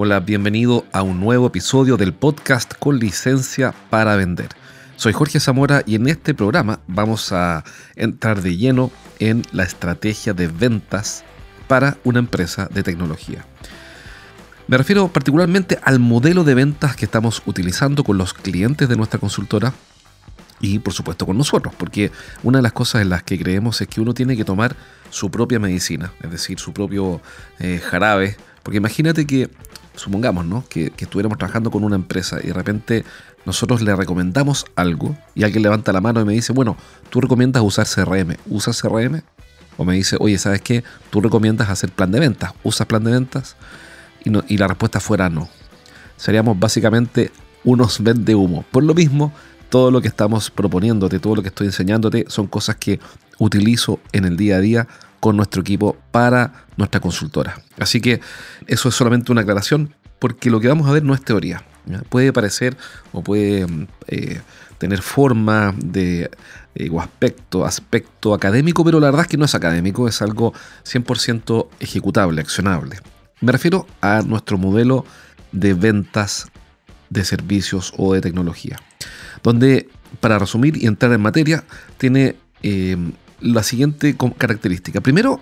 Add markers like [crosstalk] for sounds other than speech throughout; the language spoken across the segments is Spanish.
Hola, bienvenido a un nuevo episodio del podcast con licencia para vender. Soy Jorge Zamora y en este programa vamos a entrar de lleno en la estrategia de ventas para una empresa de tecnología. Me refiero particularmente al modelo de ventas que estamos utilizando con los clientes de nuestra consultora y por supuesto con nosotros, porque una de las cosas en las que creemos es que uno tiene que tomar su propia medicina, es decir, su propio eh, jarabe, porque imagínate que supongamos, ¿no? Que, estuviéramos trabajando con una empresa y de repente nosotros le recomendamos algo y alguien levanta la mano y me dice, bueno, tú recomiendas usar CRM, ¿usas CRM? O me dice, oye, ¿sabes qué? Tú recomiendas hacer plan de ventas, ¿usas plan de ventas? Y, y la respuesta fuera no. Seríamos básicamente unos vende humo. Por lo mismo, todo lo que estamos proponiéndote, todo lo que estoy enseñándote son cosas que utilizo en el día a día con nuestro equipo para nuestra consultora. Así que eso es solamente una aclaración porque lo que vamos a ver no es teoría. Puede parecer o puede eh, tener forma de eh, o aspecto, aspecto académico, pero la verdad es que no es académico, es algo 100% ejecutable, accionable. Me refiero a nuestro modelo de ventas de servicios o de tecnología, donde, para resumir y entrar en materia, tiene eh, la siguiente característica. Primero,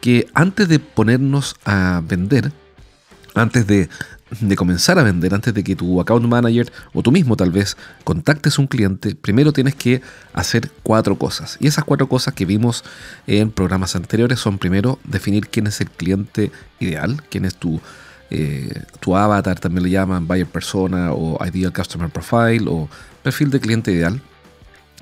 que antes de ponernos a vender, antes de, comenzar a vender, antes de que tu account manager o tú mismo tal vez contactes un cliente, primero tienes que hacer cuatro cosas. Y esas cuatro cosas que vimos en programas anteriores son primero definir quién es el cliente ideal, quién es tu, eh, tu avatar, también le llaman buyer persona o ideal customer profile o perfil de cliente ideal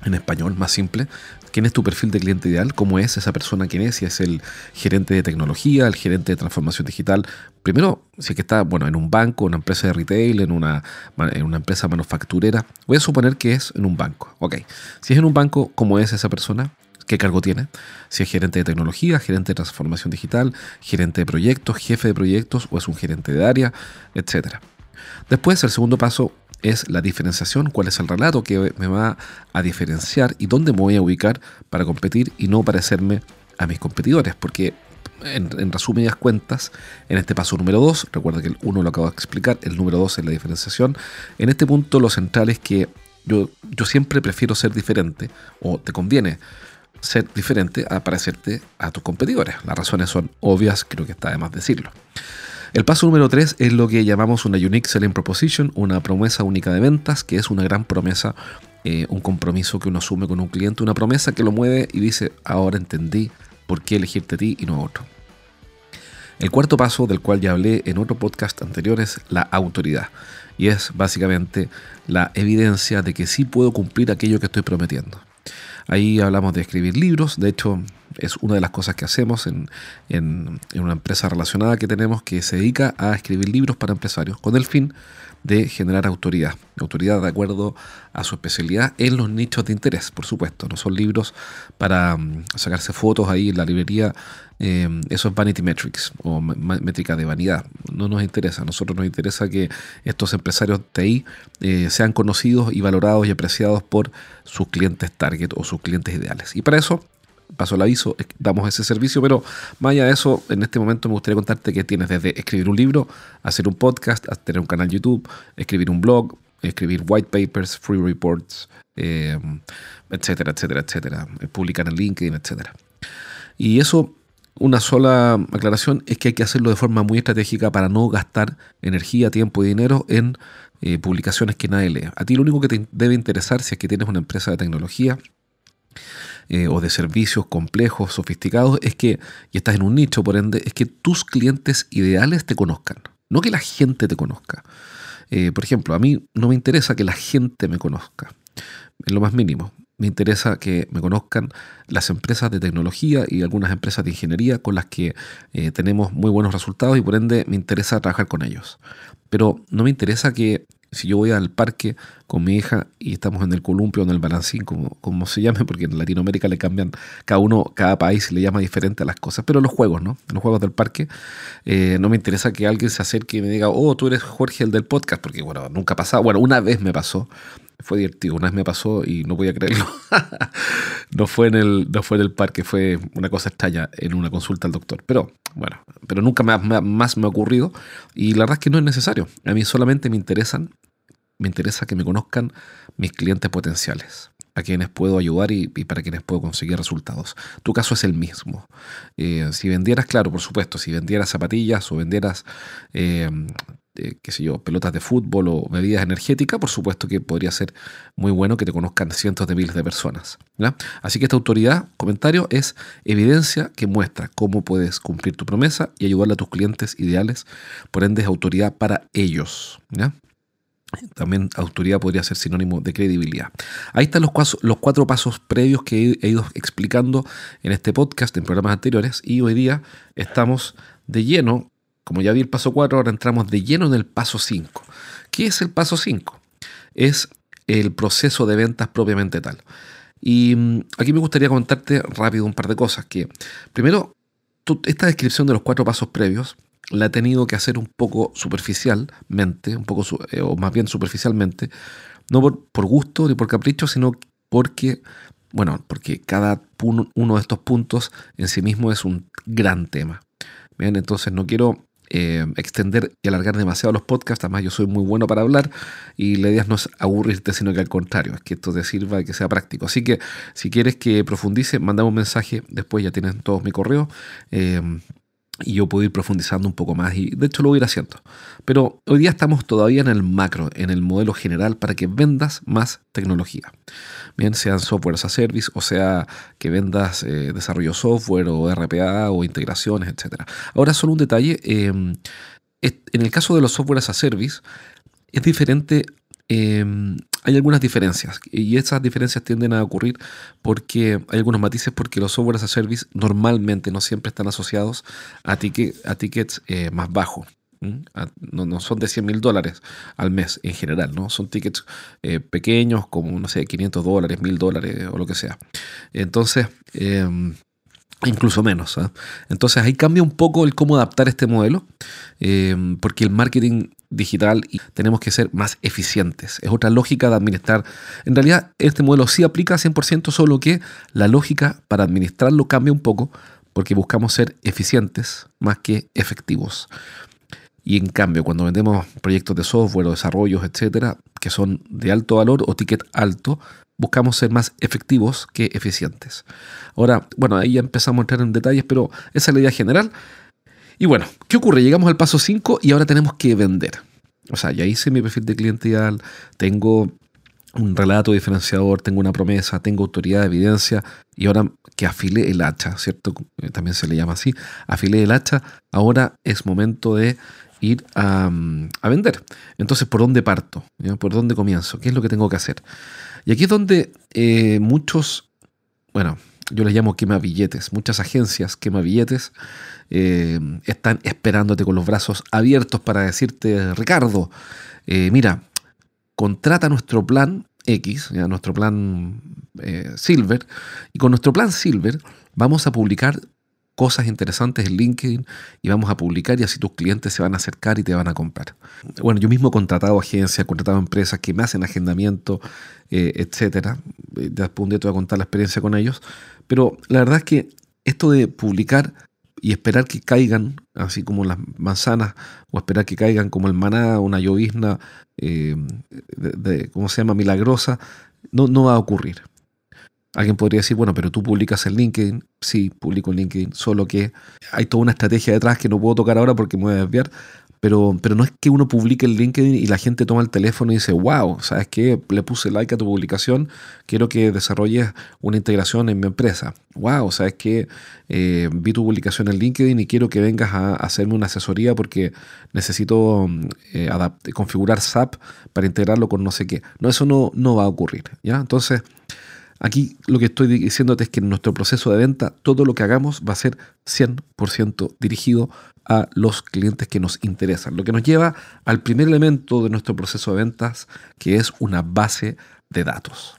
en español, más simple. ¿Quién es tu perfil de cliente ideal? ¿Cómo es esa persona? ¿Quién es? Si es el gerente de tecnología, el gerente de transformación digital. Primero, si es que está bueno, en un banco, una empresa de retail, en una, en una empresa manufacturera. Voy a suponer que es en un banco. Ok. Si es en un banco, ¿cómo es esa persona? ¿Qué cargo tiene? Si es gerente de tecnología, gerente de transformación digital, gerente de proyectos, jefe de proyectos o es un gerente de área, etc. Después, el segundo paso es la diferenciación, cuál es el relato que me va a diferenciar y dónde me voy a ubicar para competir y no parecerme a mis competidores, porque en, en resumidas cuentas, en este paso número 2, recuerda que el 1 lo acabo de explicar, el número 2 es la diferenciación, en este punto lo central es que yo, yo siempre prefiero ser diferente, o te conviene ser diferente a parecerte a tus competidores. Las razones son obvias, creo que está de más decirlo. El paso número 3 es lo que llamamos una Unique Selling Proposition, una promesa única de ventas, que es una gran promesa, eh, un compromiso que uno asume con un cliente, una promesa que lo mueve y dice, ahora entendí por qué elegirte a ti y no a otro. El cuarto paso, del cual ya hablé en otro podcast anterior, es la autoridad. Y es básicamente la evidencia de que sí puedo cumplir aquello que estoy prometiendo. Ahí hablamos de escribir libros, de hecho es una de las cosas que hacemos en, una empresa relacionada que tenemos que se dedica a escribir libros para empresarios con el fin de generar autoridad. Autoridad de acuerdo a su especialidad en los nichos de interés, por supuesto. No son libros para mm, sacarse fotos ahí en la librería. Eh, eso es Vanity Metrics o métrica de vanidad. No nos interesa. A nosotros nos interesa que estos empresarios TI eh, sean conocidos y valorados y apreciados por sus clientes target o sus clientes ideales. Y para eso paso el aviso, damos ese servicio, pero más allá de eso, en este momento me gustaría contarte que tienes desde escribir un libro, hacer un podcast, tener un canal YouTube, escribir un blog, escribir white papers, free reports, eh, etcétera, etcétera, etcétera, publicar en LinkedIn, etcétera. Y eso, una sola aclaración, es que hay que hacerlo de forma muy estratégica para no gastar energía, tiempo y dinero en eh, publicaciones que nadie lee. A ti lo único que te debe interesar si es que tienes una empresa de tecnología eh, o de servicios complejos, sofisticados, es que, y estás en un nicho, por ende, es que tus clientes ideales te conozcan, no que la gente te conozca. Eh, por ejemplo, a mí no me interesa que la gente me conozca, en lo más mínimo. Me interesa que me conozcan las empresas de tecnología y algunas empresas de ingeniería con las que eh, tenemos muy buenos resultados y por ende me interesa trabajar con ellos. Pero no me interesa que si yo voy al parque con mi hija y estamos en el columpio o en el balancín, como, como se llame, porque en Latinoamérica le cambian, cada uno, cada país le llama diferente a las cosas, pero los juegos, ¿no? Los juegos del parque, eh, no me interesa que alguien se acerque y me diga, oh, tú eres Jorge el del podcast, porque bueno, nunca ha bueno, una vez me pasó, fue divertido, una vez me pasó y no podía creerlo. [laughs] no, fue en el, no fue en el parque, fue una cosa extraña en una consulta al doctor, pero bueno, pero nunca más, más me ha ocurrido y la verdad es que no es necesario, a mí solamente me interesan me interesa que me conozcan mis clientes potenciales, a quienes puedo ayudar y, para quienes puedo conseguir resultados. Tu caso es el mismo. Eh, si vendieras, claro, por supuesto, si vendieras zapatillas o vendieras, eh, eh, qué sé yo, pelotas de fútbol o bebidas energéticas, por supuesto que podría ser muy bueno que te conozcan cientos de miles de personas. Así que esta autoridad, comentario, es evidencia que muestra cómo puedes cumplir tu promesa y ayudarle a tus clientes ideales, por ende es autoridad para ellos. ¿ya? También autoridad podría ser sinónimo de credibilidad. Ahí están los, los cuatro pasos previos que he ido explicando en este podcast, en programas anteriores, y hoy día estamos de lleno, como ya vi el paso 4, ahora entramos de lleno en el paso 5. ¿Qué es el paso 5? Es el proceso de ventas propiamente tal. Y mm, aquí me gustaría comentarte rápido un par de cosas. Que primero, esta descripción de los cuatro pasos previos la he tenido que hacer un poco superficialmente, un poco, eh, o más bien superficialmente, no por, gusto ni por capricho, sino porque, bueno, porque cada uno de estos puntos en sí mismo es un gran tema. Bien, entonces no quiero eh, extender y alargar demasiado los podcasts, además yo soy muy bueno para hablar y la idea no es aburrirte, sino que al contrario, es que esto te sirva y que sea práctico. Así que si quieres que profundice, mandame un mensaje, después ya tienen todos mi correo. Eh, y yo puedo ir profundizando un poco más y de hecho lo voy a ir haciendo. Pero hoy día estamos todavía en el macro, en el modelo general para que vendas más tecnología. Bien, sean software as a service o sea que vendas eh, desarrollo software o RPA o integraciones, etc. Ahora solo un detalle, em, en el caso de los software as a service es diferente em, hay algunas diferencias y esas diferencias tienden a ocurrir porque hay algunos matices porque los software as a service normalmente no siempre están asociados a, a tickets eh, más bajos. No, son de 100 mil dólares al mes en general, ¿no? Son tickets eh, pequeños como, no sé, 500 dólares, 1000 dólares o lo que sea. Entonces, em, incluso menos. ¿ah? Entonces ahí cambia un poco el cómo adaptar este modelo, em, porque el marketing digital y tenemos que ser más eficientes. Es otra lógica de administrar. En realidad, este modelo sí aplica 100%, solo que la lógica para administrarlo cambia un poco porque buscamos ser eficientes más que efectivos. Y en cambio, cuando vendemos proyectos de software o desarrollos, etcétera, que son de alto valor o ticket alto, buscamos ser más efectivos que eficientes. Ahora, bueno, ahí ya empezamos a entrar en detalles, pero esa es la idea general. Y bueno, ¿qué ocurre? Llegamos al paso 5 y ahora tenemos que vender. O sea, ya hice mi perfil de cliente tengo un relato diferenciador, tengo una promesa, tengo autoridad de evidencia y ahora que afilé el hacha, ¿cierto? También se le llama así, afilé el hacha, ahora es momento de ir a, vender. Entonces, ¿por dónde parto? ¿Por dónde comienzo? ¿Qué es lo que tengo que hacer? Y aquí es donde eh, muchos, bueno, yo les llamo quema billetes, muchas agencias quema billetes eh, están esperándote con los brazos abiertos para decirte, Ricardo, eh, mira, contrata nuestro plan X, nuestro plan eh, Silver, y con nuestro plan Silver vamos a publicar cosas interesantes en LinkedIn y vamos a publicar y así tus clientes se van a acercar y te van a comprar. Bueno, yo mismo he contratado agencias, he contratado empresas que me hacen agendamiento, etcétera. Después un día te voy a contar la experiencia con ellos. Pero la verdad es que esto de publicar y esperar que caigan, así como las manzanas, o esperar que caigan como el maná, una llovizna, eh, ¿cómo se llama?, milagrosa, no, no va a ocurrir. Alguien podría decir, bueno, pero tú publicas en LinkedIn. Sí, publico en LinkedIn, solo que hay toda una estrategia detrás que no puedo tocar ahora porque me voy a desviar, pero, pero no es que uno publique el LinkedIn y la gente toma el teléfono y dice, wow, ¿sabes qué? Le puse like a tu publicación, quiero que desarrolles una integración en mi empresa. Wow, ¿sabes qué? Eh, vi tu publicación en LinkedIn y quiero que vengas a, hacerme una asesoría porque necesito eh, configurar SAP para integrarlo con no sé qué. No, eso no, no va a ocurrir. ¿ya? Entonces, Aquí lo que estoy diciéndote es que en nuestro proceso de venta todo lo que hagamos va a ser 100% dirigido a los clientes que nos interesan. Lo que nos lleva al primer elemento de nuestro proceso de ventas, que es una base de datos.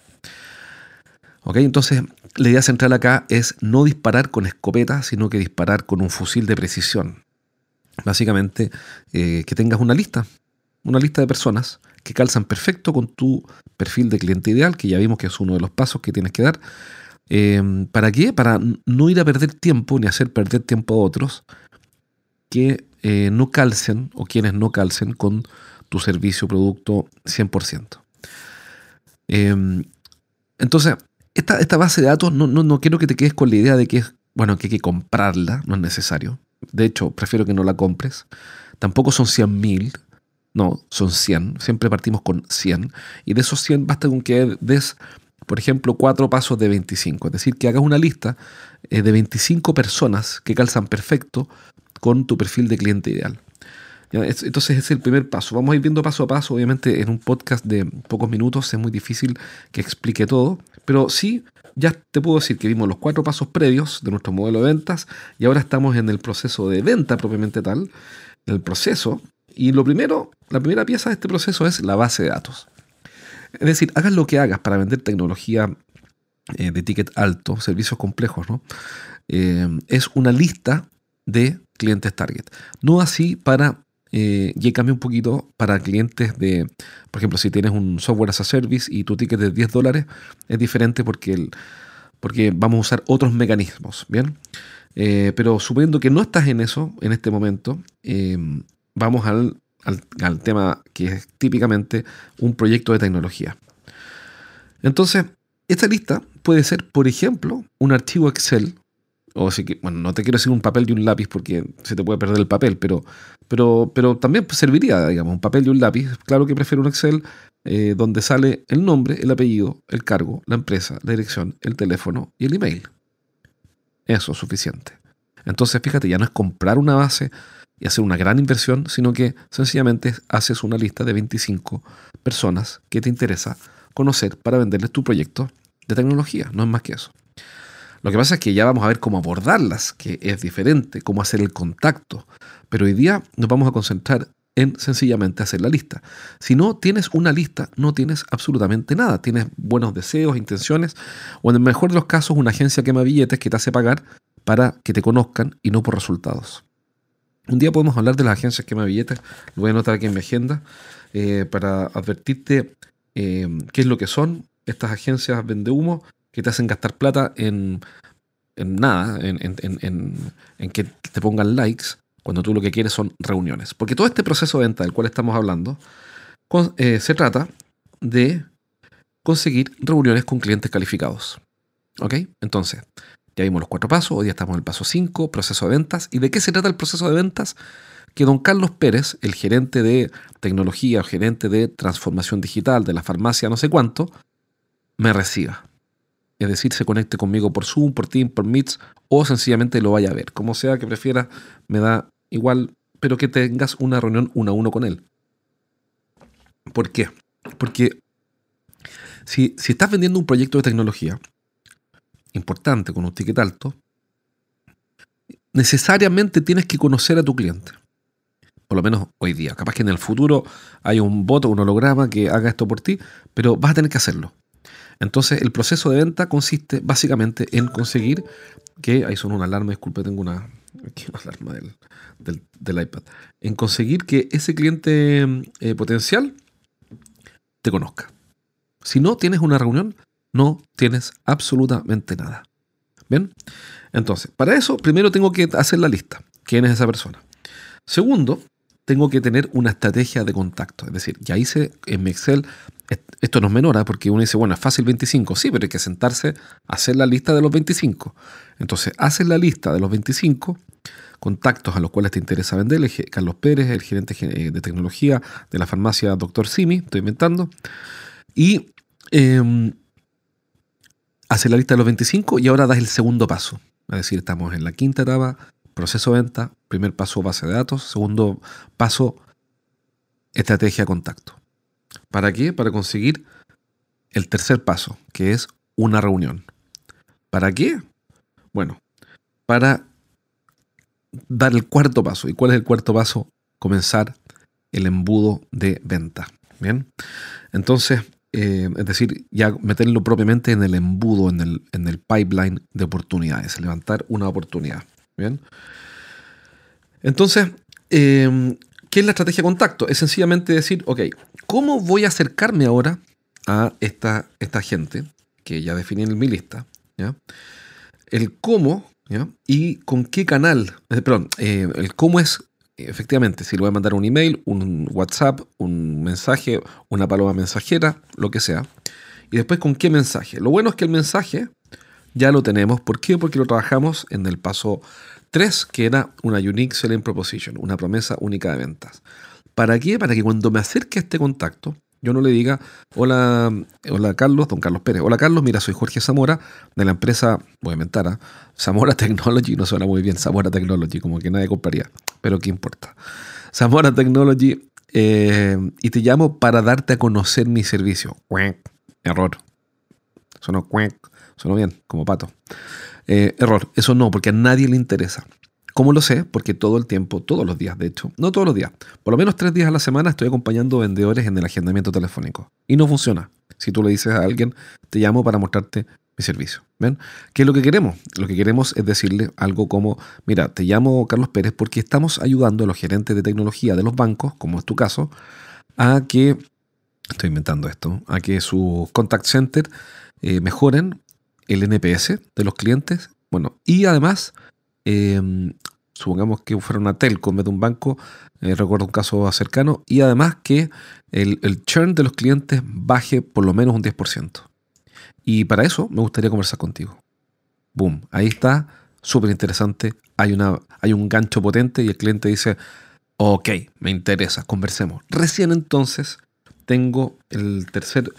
¿Ok? Entonces, la idea central acá es no disparar con escopeta, sino que disparar con un fusil de precisión. Básicamente, eh, que tengas una lista, una lista de personas que calzan perfecto con tu perfil de cliente ideal, que ya vimos que es uno de los pasos que tienes que dar. Eh, ¿Para qué? Para no ir a perder tiempo ni hacer perder tiempo a otros que eh, no calcen o quienes no calcen con tu servicio o producto 100%. entonces, esta, base de datos no, no, quiero que te quedes con la idea de que, bueno, que hay que comprarla, no es necesario. De hecho, prefiero que no la compres. Tampoco son 100.000, no, son 100. Siempre partimos con 100. Y de esos 100 basta con que des, por ejemplo, cuatro pasos de 25. Es decir, que hagas una lista eh, de 25 personas que calzan perfecto con tu perfil de cliente ideal. Entonces es el primer paso. Vamos a ir viendo paso a paso. Obviamente en un podcast de pocos minutos es muy difícil que explique todo, pero sí, ya te puedo decir que vimos los cuatro pasos previos de nuestro modelo de ventas y ahora estamos en el proceso de venta propiamente tal, el proceso. Y lo primero, la primera pieza de este proceso es la base de datos. Es decir, hagas lo que hagas para vender tecnología eh, de ticket alto, servicios complejos, ¿no? Eh, es una lista de clientes target. No así para eh, y cambia un poquito para clientes de, por ejemplo, si tienes un software as a service y tu ticket de 10 dólares, es diferente porque, el, porque vamos a usar otros mecanismos, ¿bien? Eh, pero suponiendo que no estás en eso en este momento, eh, vamos al, al, tema que es típicamente un proyecto de tecnología. Entonces, esta lista puede ser, por ejemplo, un archivo Excel o si bueno, no te quiero decir un papel y un lápiz porque se te puede perder el papel, pero, pero, pero también serviría, digamos, un papel y un lápiz. Claro que prefiero un Excel eh, donde sale el nombre, el apellido, el cargo, la empresa, la dirección, el teléfono y el email. Eso es suficiente. Entonces, fíjate, ya no es comprar una base y hacer una gran inversión, sino que sencillamente haces una lista de 25 personas que te interesa conocer para venderles tu proyecto de tecnología. No es más que eso. Lo que pasa es que ya vamos a ver cómo abordarlas, que es diferente, cómo hacer el contacto. Pero hoy día nos vamos a concentrar en sencillamente hacer la lista. Si no tienes una lista, no tienes absolutamente nada. Tienes buenos deseos, intenciones, o en el mejor de los casos, una agencia quema billetes que te hace pagar para que te conozcan y no por resultados. Un día podemos hablar de las agencias quema billetes, lo voy a anotar aquí en mi agenda, eh, para advertirte eh, qué es lo que son estas agencias vende humo que te hacen gastar plata en, nada, en, que te pongan likes, cuando tú lo que quieres son reuniones. Porque todo este proceso de venta del cual estamos hablando eh, se trata de conseguir reuniones con clientes calificados. ¿Ok? Entonces, ya vimos los cuatro pasos, hoy día estamos en el paso 5, proceso de ventas. ¿Y de qué se trata el proceso de ventas? Que don Carlos Pérez, el gerente de tecnología o gerente de transformación digital de la farmacia no sé cuánto, me reciba es decir, se conecte conmigo por Zoom, por Teams, por Meets o sencillamente lo vaya a ver. Como sea que prefiera, me da igual, pero que tengas una reunión uno a uno con él. ¿Por qué? Porque si, si estás vendiendo un proyecto de tecnología importante con un ticket alto, necesariamente tienes que conocer a tu cliente. Por lo menos hoy día. Capaz que en el futuro hay un voto, un holograma que haga esto por ti, pero vas a tener que hacerlo. Entonces, el proceso de venta consiste básicamente en conseguir que, ahí son una alarma, disculpe, tengo una, alarma del, iPad, en conseguir que ese cliente eh, potencial te conozca. Si no tienes una reunión, no tienes absolutamente nada. ¿Bien? Entonces, para eso, primero tengo que hacer la lista. ¿Quién es esa persona? Segundo, tengo que tener una estrategia de contacto. Es decir, ya hice en mi Excel, esto no es menor, ¿eh? porque uno dice, bueno, es fácil 25, sí, pero hay que sentarse a hacer la lista de los 25. Entonces, haces la lista de los 25 contactos a los cuales te interesa venderle, Carlos Pérez, el gerente eh, de tecnología de la farmacia Dr. Simi, estoy inventando, y eh, haces la lista de los 25 y ahora das el segundo paso. Es decir, estamos en la quinta etapa, proceso de venta, primer paso base de datos, segundo paso estrategia contacto. ¿Para qué? Para conseguir el tercer paso, que es una reunión. ¿Para qué? Bueno, para dar el cuarto paso. ¿Y cuál es el cuarto paso? Comenzar el embudo de venta. Bien. Entonces, eh, es decir, ya meterlo propiamente en el embudo, en el, en el pipeline de oportunidades, levantar una oportunidad. Bien. Entonces, eh, ¿qué es la estrategia de contacto? Es sencillamente decir, ok, ¿cómo voy a acercarme ahora a esta, esta gente que ya definí en mi lista? ¿ya? El cómo y con qué canal, eh, perdón, el cómo es efectivamente, si le voy a mandar un email, un WhatsApp, un mensaje, una paloma mensajera, lo que sea. Y después con qué mensaje. Lo bueno es que el mensaje ya lo tenemos. ¿Por qué? Porque lo trabajamos en el paso 3, que era una Unique Selling Proposition, una promesa única de ventas. ¿Para qué? Para que cuando me acerque a este contacto, yo no le diga, hola, hola Carlos, don Carlos Pérez. Hola Carlos, mira, soy Jorge Zamora de la empresa, voy a inventar, ¿ah? Zamora [laughs] Technology, no suena muy bien, Zamora Technology, como que nadie compraría, pero qué importa. Zamora Technology, eh, y te llamo para darte a conocer mi servicio. Error. Sonó, sonó bien, como pato. Eh, error, eso no, porque a nadie le interesa. ¿Cómo lo sé? Porque todo el tiempo, todos los días, de hecho, no todos los días, por lo menos tres días a la semana estoy acompañando vendedores en el agendamiento telefónico. Y no funciona. Si tú le dices a alguien, te llamo para mostrarte mi servicio. ¿Ven? ¿Qué es lo que queremos? Lo que queremos es decirle algo como, mira, te llamo Carlos Pérez porque estamos ayudando a los gerentes de tecnología de los bancos, como es tu caso, a que, estoy inventando esto, a que sus contact center eh, mejoren el NPS de los clientes, bueno, y además Em, supongamos que fuera una telco en vez de un banco, eh, recuerdo un caso cercano, y además que el, churn de los clientes baje por lo menos un 10%. Y para eso me gustaría conversar contigo. Boom, ahí está, súper interesante, hay, hay un gancho potente y el cliente dice, ok, me interesa, conversemos. Recién entonces tengo el tercer,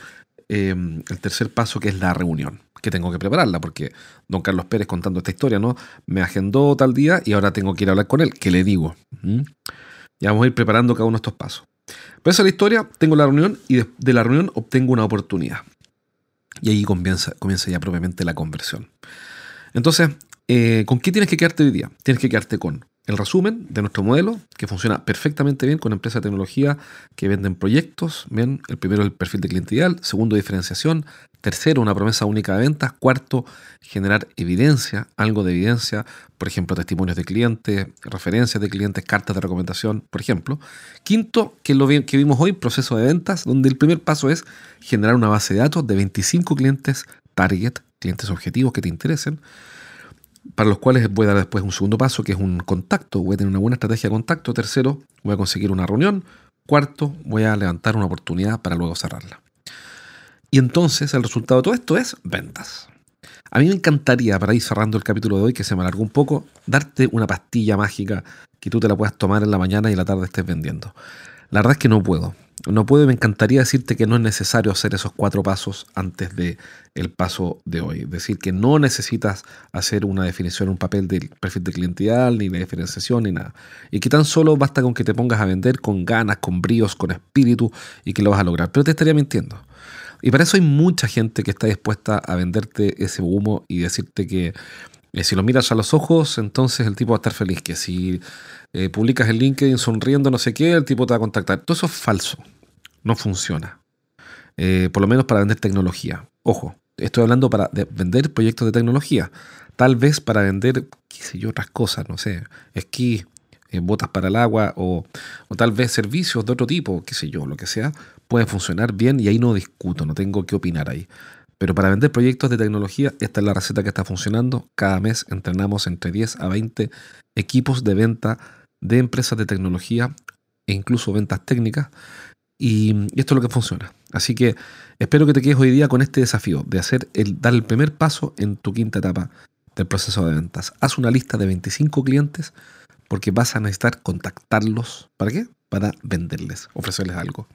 em, el tercer paso que es la reunión que tengo que prepararla, porque don Carlos Pérez contando esta historia, ¿no? Me agendó tal día y ahora tengo que ir a hablar con él. ¿Qué le digo? ¿Mm? Ya vamos a ir preparando cada uno de estos pasos. Pero esa es la historia, tengo la reunión y de, la reunión obtengo una oportunidad. Y ahí comienza, comienza ya propiamente la conversión. Entonces, eh, ¿con qué tienes que quedarte hoy día? Tienes que quedarte con el resumen de nuestro modelo, que funciona perfectamente bien con empresas de tecnología que venden proyectos. Bien, el primero el perfil de cliente ideal, segundo diferenciación, tercero una promesa única de ventas, cuarto generar evidencia, algo de evidencia, por ejemplo, testimonios de clientes, referencias de clientes, cartas de recomendación, por ejemplo. Quinto, que lo que vimos hoy, proceso de ventas, donde el primer paso es generar una base de datos de 25 clientes target, clientes objetivos que te interesen para los cuales voy a dar después un segundo paso, que es un contacto. Voy a tener una buena estrategia de contacto. Tercero, voy a conseguir una reunión. Cuarto, voy a levantar una oportunidad para luego cerrarla. Y entonces el resultado de todo esto es ventas. A mí me encantaría, para ir cerrando el capítulo de hoy, que se me alargó un poco, darte una pastilla mágica que tú te la puedas tomar en la mañana y en la tarde estés vendiendo. La verdad es que no puedo. No puedo y me encantaría decirte que no es necesario hacer esos cuatro pasos antes del el paso de hoy. Decir, que no necesitas hacer una definición, un papel del perfil de cliente ideal, ni la diferenciación, ni nada. Y que tan solo basta con que te pongas a vender con ganas, con bríos, con espíritu y que lo vas a lograr. Pero te estaría mintiendo. Y para eso hay mucha gente que está dispuesta a venderte ese humo y decirte que eh, si lo miras a los ojos, entonces el tipo va a estar feliz. Que si eh, publicas el LinkedIn sonriendo, no sé qué, el tipo te va a contactar. Todo eso es falso. No funciona. Eh, por lo menos para vender tecnología. Ojo, estoy hablando para vender proyectos de tecnología. Tal vez para vender, qué sé yo, otras cosas, no sé, esquí, eh, botas para el agua o, o, tal vez servicios de otro tipo, qué sé yo, lo que sea, puede funcionar bien y ahí no discuto, no tengo que opinar ahí. Pero para vender proyectos de tecnología, esta es la receta que está funcionando. Cada mes entrenamos entre 10 a 20 equipos de venta de empresas de tecnología e incluso ventas técnicas. Y esto es lo que funciona. Así que espero que te quedes hoy día con este desafío de hacer el, dar el primer paso en tu quinta etapa del proceso de ventas. Haz una lista de 25 clientes porque vas a necesitar contactarlos. ¿Para qué? Para venderles, ofrecerles algo.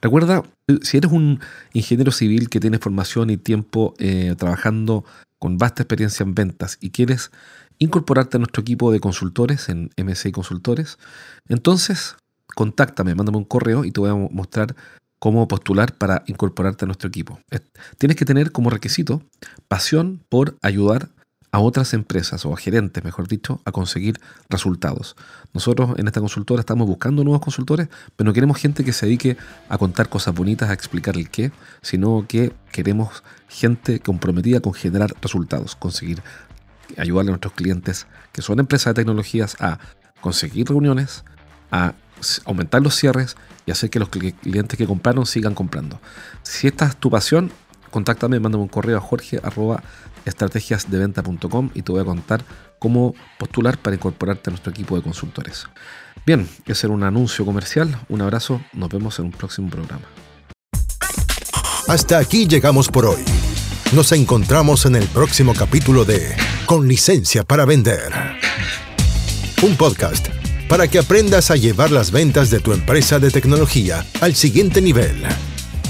Recuerda, si eres un ingeniero civil que tiene formación y tiempo eh, trabajando con vasta experiencia en ventas y quieres incorporarte a nuestro equipo de consultores en MSI Consultores, entonces contáctame, mándame un correo y te voy a mostrar cómo postular para incorporarte a nuestro equipo. Tienes que tener como requisito pasión por ayudar a otras empresas o a gerentes, mejor dicho, a conseguir resultados. Nosotros en esta consultora estamos buscando nuevos consultores, pero no queremos gente que se dedique a contar cosas bonitas, a explicar el qué, sino que queremos gente comprometida con generar resultados, conseguir ayudarle a nuestros clientes, que son empresas de tecnologías, a conseguir reuniones, a aumentar los cierres y hacer que los clientes que compraron sigan comprando. Si esta es tu pasión, contáctame, mándame un correo a jorge estrategiasdeventa.com y te voy a contar cómo postular para incorporarte a nuestro equipo de consultores. Bien, ese era un anuncio comercial. Un abrazo, nos vemos en un próximo programa. Hasta aquí llegamos por hoy. Nos encontramos en el próximo capítulo de Con licencia para vender. Un podcast para que aprendas a llevar las ventas de tu empresa de tecnología al siguiente nivel.